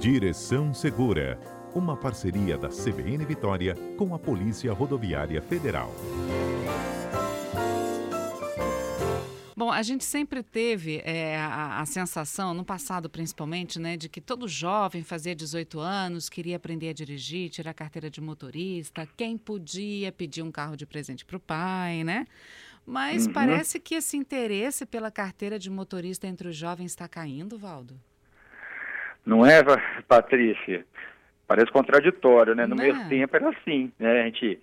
Direção Segura, uma parceria da CBN Vitória com a Polícia Rodoviária Federal. Bom, a gente sempre teve é, a, a, sensação, no passado principalmente, né, de que todo jovem fazia 18 anos, queria aprender a dirigir, tirar carteira de motorista, quem podia pedir um carro de presente para o pai, né? Mas uhum. parece que esse interesse pela carteira de motorista entre os jovens está caindo, Valdo. Não é, Patrícia? Parece contraditório, né? No Não. meu é? tempo era assim, né? A gente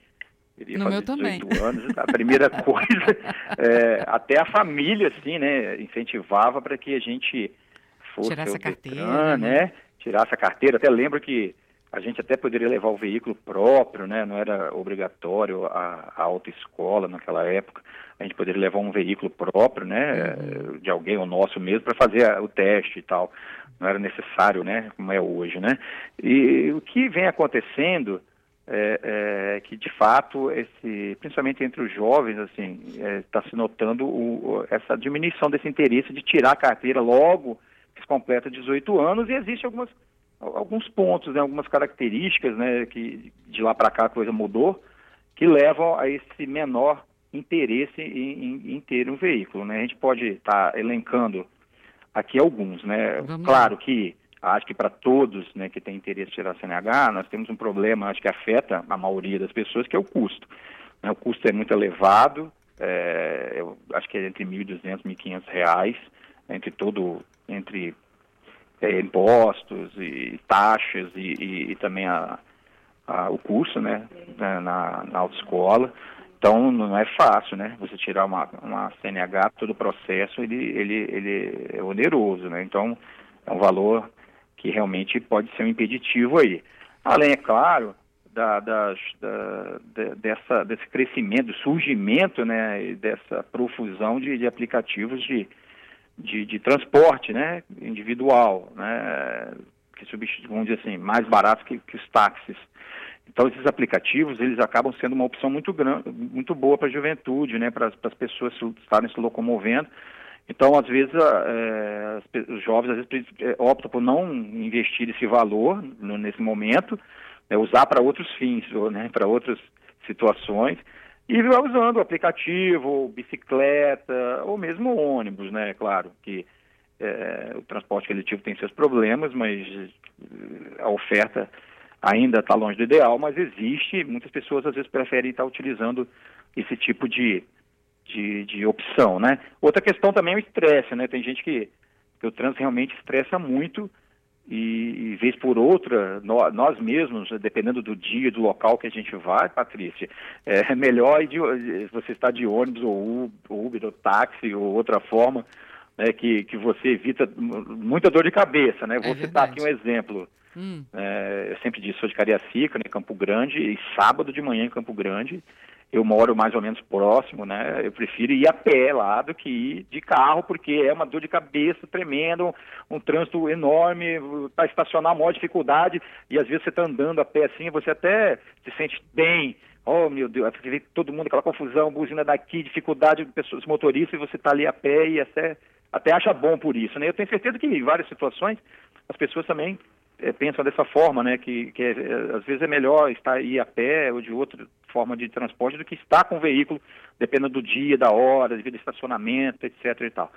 queria no fazer meu 18 também. anos, a primeira coisa, é, até a família, assim, né, incentivava para que a gente fosse Tirasse a carteira, né? né? Tirasse a carteira. Até lembro que a gente até poderia levar o veículo próprio, né? Não era obrigatório a, a autoescola naquela época. A gente poderia levar um veículo próprio, né? Uhum. De alguém, o nosso mesmo, para fazer o teste e tal. Não era necessário, né? Como é hoje, né? E o que vem acontecendo é, é, que de fato esse, principalmente entre os jovens, assim, está é, se notando o, essa diminuição desse interesse de tirar a carteira logo que se completa 18 anos e existe algumas alguns pontos, né, algumas características, né, que de lá para cá a coisa mudou, que levam a esse menor interesse em, em, em ter um veículo, né? A gente pode estar tá elencando aqui alguns, né? Vamos claro lá. que acho que para todos né, que têm interesse em tirar a CNH, nós temos um problema, acho que afeta a maioria das pessoas, que é o custo. Né, o custo é muito elevado, é, eu acho que é entre R$ 1.200 e R$ 1.500, entre todo, entre é, impostos e taxas e, e, e também a, a, o curso né, na, na autoescola. Então não é fácil, né? Você tirar uma, uma CNH, todo o processo ele, ele, ele é oneroso, né? Então é um valor que realmente pode ser um impeditivo aí. Além, é claro, da, das, da, de, dessa, desse crescimento, surgimento, né, dessa profusão de, de aplicativos de, de, de, transporte, né, individual, né, que substituem, vamos dizer assim, mais baratos que, que os táxis. Então, esses aplicativos, eles acabam sendo uma opção muito, grande, muito boa para a juventude, né, para as pessoas estarem se locomovendo então, às vezes, é, os jovens às vezes, é, optam por não investir esse valor no, nesse momento, é, usar para outros fins, ou, né, para outras situações, e vai usando aplicativo, bicicleta, ou mesmo ônibus, né? Claro que é, o transporte coletivo tem seus problemas, mas a oferta ainda está longe do ideal, mas existe, muitas pessoas às vezes preferem estar utilizando esse tipo de, de, de opção, né? Outra questão também é o estresse, né? Tem gente que, que o trânsito realmente estressa muito e, e vez por outra, nós, nós mesmos, dependendo do dia, do local que a gente vai, Patrícia, é melhor de, você estar de ônibus ou Uber ou táxi ou outra forma, né, que, que você evita muita dor de cabeça, né? Vou é citar aqui um exemplo. Hum. É, eu sempre disse, sou de Cariacica, né, Campo Grande, e sábado de manhã em Campo Grande, eu moro mais ou menos próximo, né? Eu prefiro ir a pé lá do que ir de carro, porque é uma dor de cabeça tremenda, um, um trânsito enorme, para estacionar maior dificuldade, e às vezes você está andando a pé assim, você até se sente bem. Oh, meu Deus, todo mundo, aquela confusão, buzina daqui, dificuldade de pessoas, motoristas, e você está ali a pé e até, até acha bom por isso, né? Eu tenho certeza que em várias situações as pessoas também é, pensam dessa forma, né? Que, que é, às vezes é melhor estar aí a pé ou de outra forma de transporte do que estar com o veículo, dependendo do dia, da hora, devido ao estacionamento, etc. e tal.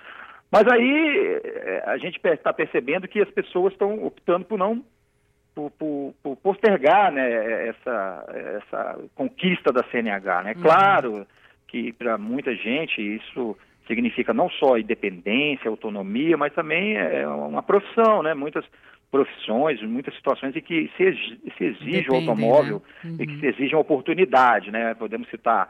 Mas aí é, a gente está percebendo que as pessoas estão optando por não por, por, por, postergar né, essa, essa conquista da CNH. Né? Uhum. Claro que para muita gente isso significa não só independência, autonomia, mas também é uma profissão, né? Muitas profissões, muitas situações em que se, se exige o automóvel né? uhum. e que se exige uma oportunidade, né? Podemos citar,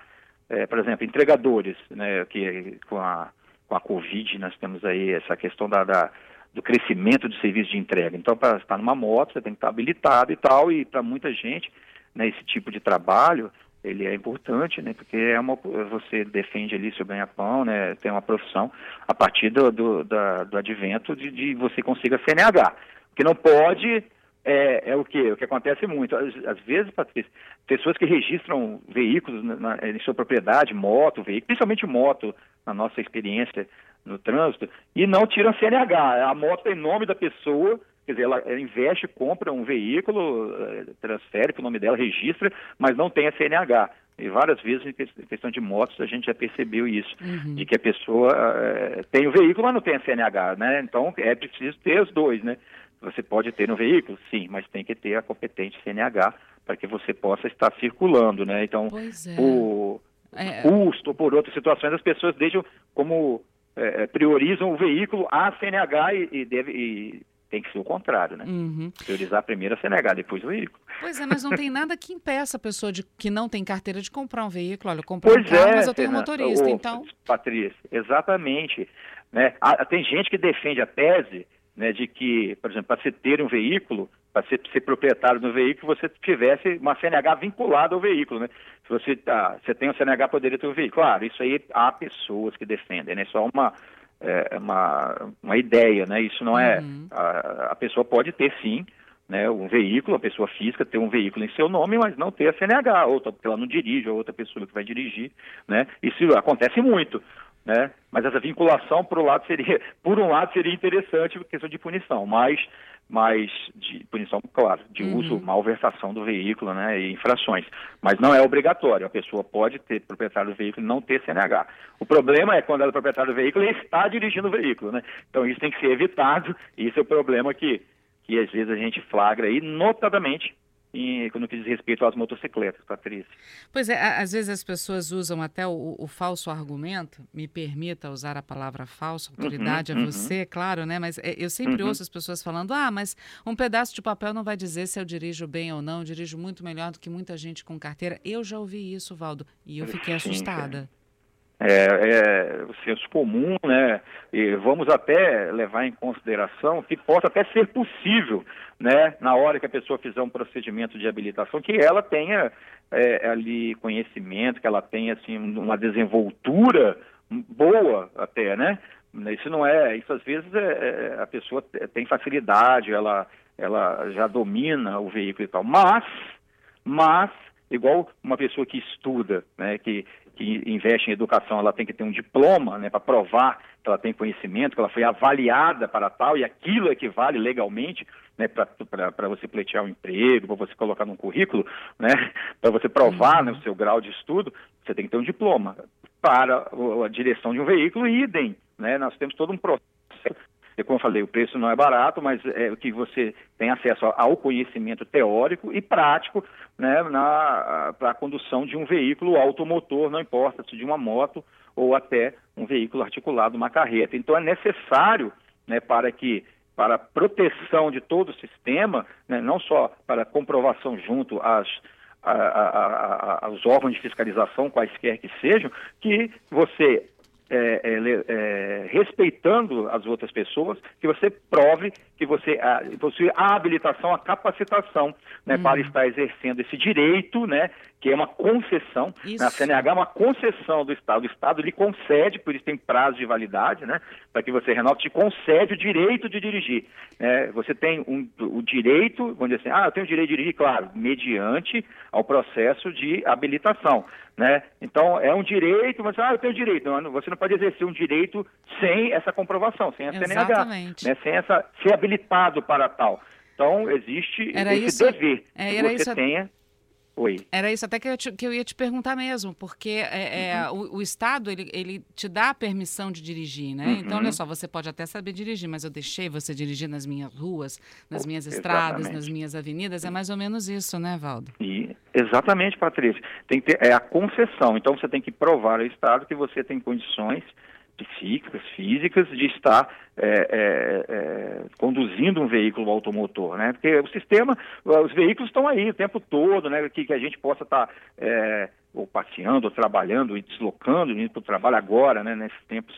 é, por exemplo, entregadores, né? Que com a, com a Covid nós temos aí essa questão da, da do crescimento de serviço de entrega. Então, para estar numa moto, você tem que estar habilitado e tal, e para muita gente, né, esse tipo de trabalho, ele é importante, né, porque é uma, você defende ali seu ganha-pão, né, tem uma profissão a partir do, do, da, do advento de, de você consiga CNH que não pode é, é, o que? O que acontece muito. Às, às, vezes, Patrícia, pessoas que registram veículos na, na, em sua propriedade, moto, veículo, principalmente moto, na nossa experiência no trânsito, e não tiram CNH. A moto tem nome da pessoa quer dizer, ela, ela investe, compra um veículo, eh, transfere para o nome dela, registra, mas não tem a CNH. E várias vezes, em questão de motos, a gente já percebeu isso, uhum. de que a pessoa é, tem o veículo, mas não tem a CNH, né? Então, é preciso ter os dois, né? Você pode ter no veículo, sim, mas tem que ter a competente CNH para que você possa estar circulando, né? Então, é. por é... custo, por outras situações, as pessoas deixam como é, priorizam o veículo a CNH e, e deve e tem que ser o contrário, né? Uhum. Priorizar primeiro a CNH, depois o veículo. Pois é, mas não tem nada que impeça a pessoa de, que não tem carteira de comprar um veículo. Olha, eu comprei pois um carro, é, mas eu tenho um motorista, então... Patrícia, exatamente. Né? tem gente que defende a tese né, de que, por exemplo, para você ter um veículo, para ser, ser, proprietário do veículo, você tivesse uma CNH vinculada ao veículo, né? Se você, tá, você tem um CNH, poderia ter um veículo. Claro, isso aí há pessoas que defendem, né? Só uma, é, uma, uma ideia, né? Isso não é... Uhum. A, a pessoa pode ter, sim, né, um veículo, a pessoa física ter um veículo em seu nome, mas não ter a CNH, outra porque ela não dirige, ou outra pessoa que vai dirigir, né? Isso acontece muito né? Mas essa vinculação, por um lado, seria, por um lado, seria interessante questão de punição, mas, mas de punição, claro, de uhum. uso, malversação do veículo, né, e infrações. Mas não é obrigatório. A pessoa pode ter proprietário do veículo e não ter CNH. O problema é quando ela é proprietária do veículo e está dirigindo o veículo, né? Então isso tem que ser evitado. E esse é o problema que, que às vezes a gente flagra aí, notadamente em, quando diz respeito às motocicletas, Patrícia. Pois é, às vezes as pessoas usam até o, o falso argumento, me permita usar a palavra falso, autoridade uhum, a você, uhum. claro, né? Mas é, eu sempre uhum. ouço as pessoas falando, ah, mas um pedaço de papel não vai dizer se eu dirijo bem ou não, eu dirijo muito melhor do que muita gente com carteira. Eu já ouvi isso, Valdo, e eu fiquei assustada é, é o senso comum, né? E vamos até levar em consideração que possa até ser possível, né, na hora que a pessoa fizer um procedimento de habilitação, que ela tenha é, ali conhecimento, que ela tenha assim uma desenvoltura boa até, né? Isso não é, isso às vezes é, é, a pessoa tem facilidade, ela, ela já domina o veículo e tal, mas, mas igual uma pessoa que estuda, né, que, que investe em educação, ela tem que ter um diploma né, para provar que ela tem conhecimento, que ela foi avaliada para tal, e aquilo equivale legalmente né, para você pleitear um emprego, para você colocar num currículo, né, para você provar né, o seu grau de estudo, você tem que ter um diploma. Para a direção de um veículo, idem. Né, nós temos todo um processo e como eu falei, o preço não é barato, mas é que você tem acesso ao conhecimento teórico e prático né, para a condução de um veículo automotor, não importa se de uma moto ou até um veículo articulado, uma carreta. Então é necessário né, para que para a proteção de todo o sistema, né, não só para comprovação junto às, a, a, a, aos órgãos de fiscalização, quaisquer que sejam, que você é, é, é, respeitando as outras pessoas, que você prove que você a, possui a habilitação, a capacitação né, uhum. para estar exercendo esse direito, né, que é uma concessão. Isso. Na CNH é uma concessão do Estado. O Estado lhe concede, por isso tem prazo de validade, né, para que você renove, te concede o direito de dirigir. Né? Você tem um, o direito, vamos dizer assim, ah, eu tenho o direito de dirigir, claro, mediante ao processo de habilitação. Né? Então, é um direito, mas ah, eu tenho direito. Não, você não pode exercer um direito sem essa comprovação, sem a CNH, né? sem essa, ser habilitado para tal. Então, existe era esse isso, dever é, que você isso, tenha Oi. Era isso até que eu, te, que eu ia te perguntar mesmo, porque é, é, uhum. o, o, Estado, ele, ele te dá a permissão de dirigir, né? Uhum. Então, olha só, você pode até saber dirigir, mas eu deixei você dirigir nas minhas ruas, nas minhas estradas, nas minhas avenidas, é mais ou menos isso, né, Valdo? E, exatamente, Patrícia. Tem que ter, é a concessão, então você tem que provar ao Estado que você tem condições psíquicas, físicas, de estar é, é, é, conduzindo um veículo automotor, né? Porque o sistema, os veículos estão aí o tempo todo, né? Que, que a gente possa estar tá, é, ou passeando, ou trabalhando, e deslocando, indo para o trabalho agora, né? Nesses tempos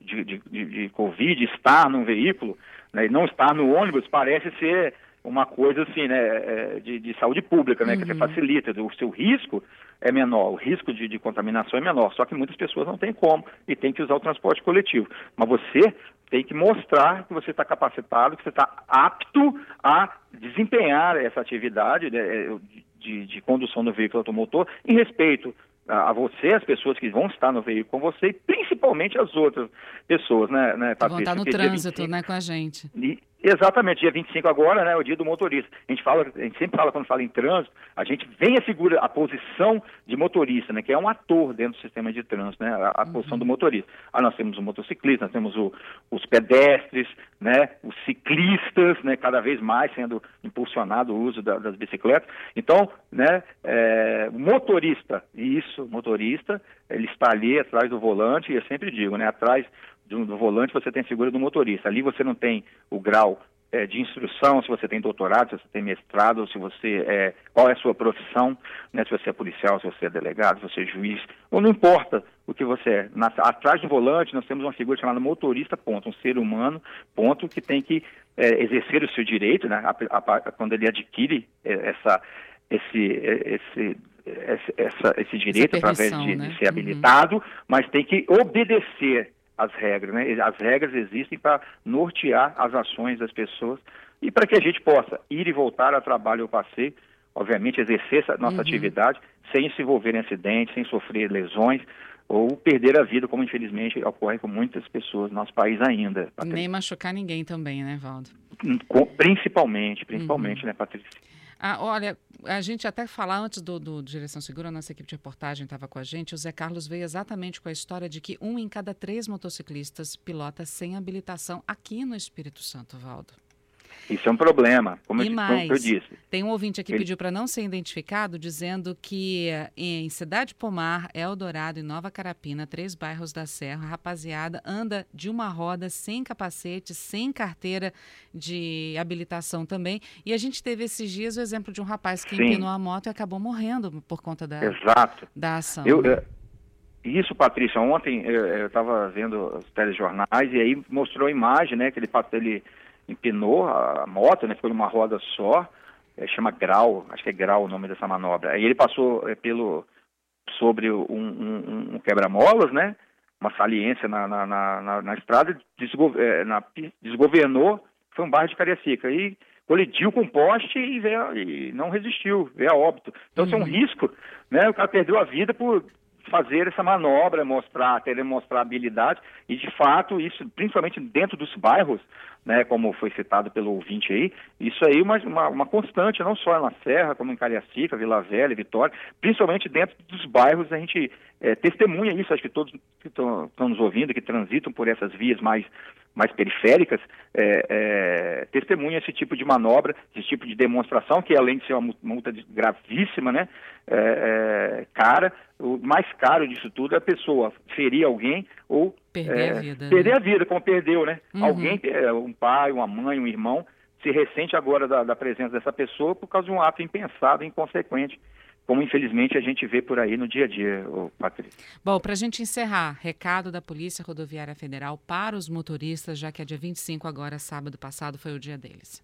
de, de, de, de Covid, estar num veículo, né? E não estar no ônibus parece ser uma coisa assim, né, é, de, de saúde pública, né, uhum. que você facilita, o seu risco é menor, o risco de, de, contaminação é menor, só que muitas pessoas não têm como e tem que usar o transporte coletivo. Mas você tem que mostrar que você está capacitado, que você está apto a desempenhar essa atividade né, é, de, de, condução do veículo automotor em respeito a, a você, as pessoas que vão estar no veículo com você e principalmente as outras pessoas, né, né Patrícia? Vão estar no trânsito, né, com a gente. E, Exatamente, dia 25 agora, né, é o dia do motorista. A gente fala, a gente sempre fala quando fala em trânsito, a gente vem a figura, a posição de motorista, né, que é um ator dentro do sistema de trânsito, né, a, a uhum. posição do motorista. Aí nós temos o motociclista, nós temos o, os pedestres, né, os ciclistas, né, cada vez mais sendo impulsionado o uso da, das bicicletas. Então, né, é, motorista, isso, motorista, ele está ali atrás do volante, e eu sempre digo, né, atrás do, do volante você tem a figura do motorista. Ali você não tem o grau é, de instrução, se você tem doutorado, se você tem mestrado, se você é, qual é a sua profissão, né, se você é policial, se você é delegado, se você é juiz, ou não importa o que você é. Na, atrás do volante nós temos uma figura chamada motorista, ponto, um ser humano, ponto, que tem que é, exercer o seu direito, né, a, a, a, quando ele adquire é, essa, esse, é, esse essa, esse direito através de, né? de, ser habilitado, uhum. mas tem que obedecer as regras. Né? As regras existem para nortear as ações das pessoas e para que a gente possa ir e voltar a trabalho ou passeio, obviamente exercer essa nossa uhum. atividade sem se envolver em acidentes, sem sofrer lesões ou perder a vida, como infelizmente ocorre com muitas pessoas no nosso país ainda. Patrícia. Nem machucar ninguém também, né, Valdo? Principalmente, principalmente, uhum. né, Patrícia? Ah, olha, a gente até falar antes do, do Direção Segura, a nossa equipe de reportagem estava com a gente. O Zé Carlos veio exatamente com a história de que um em cada três motociclistas pilota sem habilitação aqui no Espírito Santo, Valdo. Isso é um problema, como, e eu, mais, como eu disse. Tem um ouvinte aqui que pediu para não ser identificado, dizendo que em Cidade Pomar, Eldorado e Nova Carapina, três bairros da Serra, a rapaziada anda de uma roda sem capacete, sem carteira de habilitação também. E a gente teve esses dias o exemplo de um rapaz que Sim. empinou a moto e acabou morrendo por conta da, Exato. da ação. Eu, né? Isso, Patrícia, ontem eu estava vendo os telejornais e aí mostrou a imagem, né, que ele, ele empinou a moto, né, ficou numa roda só, é, chama grau, acho que é grau o nome dessa manobra. Aí ele passou é, pelo sobre um, um, um quebra-molas, né, uma saliência na, na, na, na estrada, desgo, é, na, desgovernou, foi um bairro de Cariacica, e colidiu com o poste e, veio, e não resistiu, veio a óbito. Então, uhum. isso é um uhum. risco, né, o cara perdeu a vida por fazer essa manobra, mostrar, querer mostrar habilidade, e de fato, isso, principalmente dentro dos bairros, né, como foi citado pelo ouvinte aí, isso aí é uma, uma, uma, constante, não só na Serra, como em Cariacica, Vila Velha, Vitória, principalmente dentro dos bairros, a gente é, testemunha isso, acho que todos que estão nos ouvindo, que transitam por essas vias mais, mais periféricas, é, é, testemunha esse tipo de manobra, esse tipo de demonstração, que além de ser uma multa gravíssima, né, é, é, cara, o mais caro disso tudo é a pessoa ferir alguém ou perder é, a vida. Perder né? a vida, como perdeu, né? Uhum. Alguém, é, um pai, uma mãe, um irmão, se ressente agora da, da, presença dessa pessoa por causa de um ato impensado, inconsequente, como infelizmente a gente vê por aí no dia a dia, Patrícia. Bom, para a gente encerrar, recado da Polícia Rodoviária Federal para os motoristas, já que é dia 25 agora, sábado passado, foi o dia deles.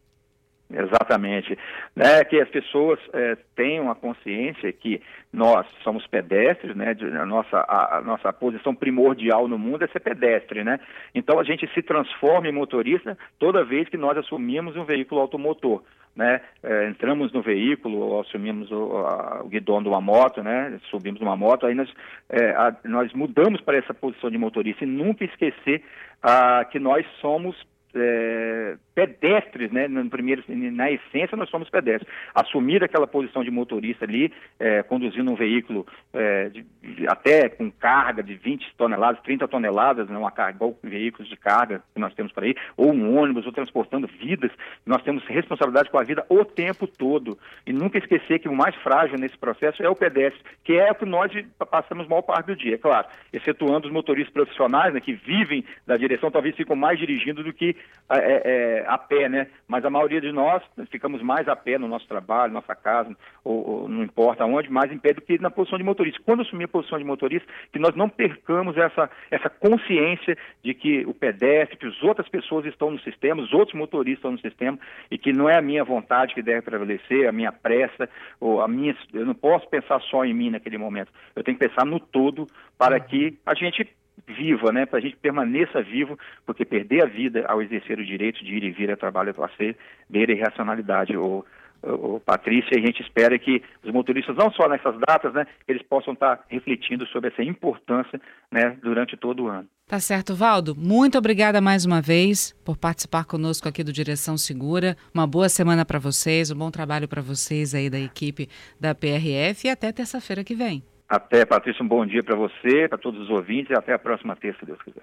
Exatamente. Né, que as pessoas é, tenham a consciência que nós somos pedestres, né, de, a, nossa, a, a, nossa posição primordial no mundo é ser pedestre. Né? Então a gente se transforma em motorista toda vez que nós assumimos um veículo automotor. Né? É, entramos no veículo, assumimos o, a, o guidão de uma moto, né? subimos numa moto, aí nós, é, nós mudamos para essa posição de motorista e nunca esquecer ah, que nós somos é, pedestres, né? No primeiro, na essência, nós somos pedestres. Assumir aquela posição de motorista ali, é, conduzindo um veículo é, de, de, até com carga de 20 toneladas, 30 toneladas, né? carga, igual veículos de carga que nós temos por aí, ou um ônibus, ou transportando vidas, nós temos responsabilidade com a vida o tempo todo. E nunca esquecer que o mais frágil nesse processo é o pedestre, que é o que nós passamos maior parte do dia, é claro, excetuando os motoristas profissionais, né, que vivem da direção, talvez ficam mais dirigindo do que é, é, a pé, né? Mas a maioria de nós ficamos mais a pé no nosso trabalho, nossa casa, ou, ou, não importa onde, mais em pé do que na posição de motorista. Quando assumir a posição de motorista, que nós não percamos essa, essa consciência de que o pedestre, que as outras pessoas estão no sistema, os outros motoristas estão no sistema, e que não é a minha vontade que deve prevalecer, a minha pressa, ou a minha. Eu não posso pensar só em mim naquele momento. Eu tenho que pensar no todo para que a gente viva, né, para a gente permaneça vivo, porque perder a vida ao exercer o direito de ir e vir a trabalho e passeio beira irracionalidade, ou, o Patrícia, a gente espera que os motoristas, não só nessas datas, né, eles possam estar refletindo sobre essa importância né, durante todo o ano. Tá certo, Valdo. Muito obrigada mais uma vez por participar conosco aqui do Direção Segura. Uma boa semana para vocês, um bom trabalho para vocês aí da equipe da PRF e até terça-feira que vem. Até, Patrícia, um bom dia para você, para todos os ouvintes e até a próxima terça, se Deus quiser.